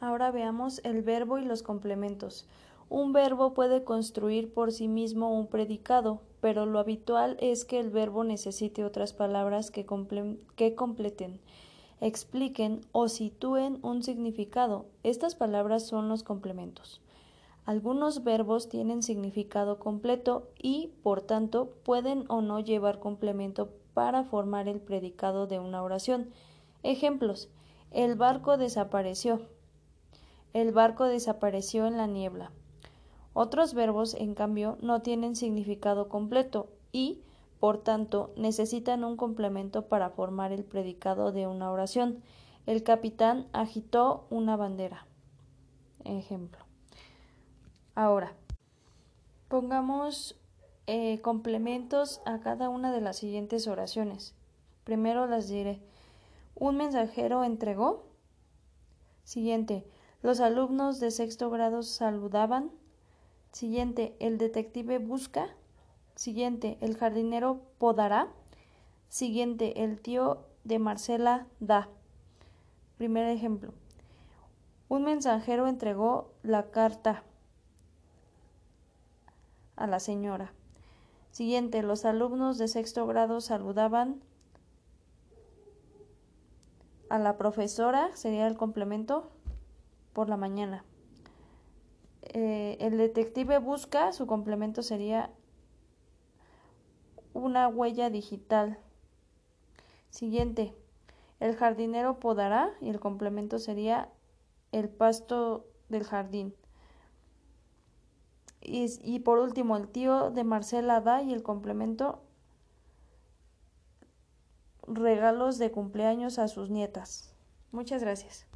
Ahora veamos el verbo y los complementos. Un verbo puede construir por sí mismo un predicado, pero lo habitual es que el verbo necesite otras palabras que, que, completen, expliquen o sitúen un significado. Estas palabras son los complementos. Algunos verbos tienen significado completo y, por tanto, pueden o no llevar complemento para formar el predicado de una oración. Ejemplos. El barco desapareció. El barco desapareció en la niebla. Otros verbos, en cambio, no tienen significado completo y, por tanto, necesitan un complemento para formar el predicado de una oración. El capitán agitó una bandera. Ejemplo. Ahora, pongamos eh, complementos a cada una de las siguientes oraciones. Primero las diré. Un mensajero entregó. Siguiente. Los alumnos de sexto grado saludaban. Siguiente, el detective busca. Siguiente, el jardinero podará. Siguiente, el tío de Marcela da. Primer ejemplo. Un mensajero entregó la carta a la señora. Siguiente, los alumnos de sexto grado saludaban a la profesora, sería el complemento por la mañana. Eh, el detective busca, su complemento sería una huella digital. Siguiente, el jardinero podará y el complemento sería el pasto del jardín. Y, y, por último, el tío de Marcela da y el complemento regalos de cumpleaños a sus nietas. Muchas gracias.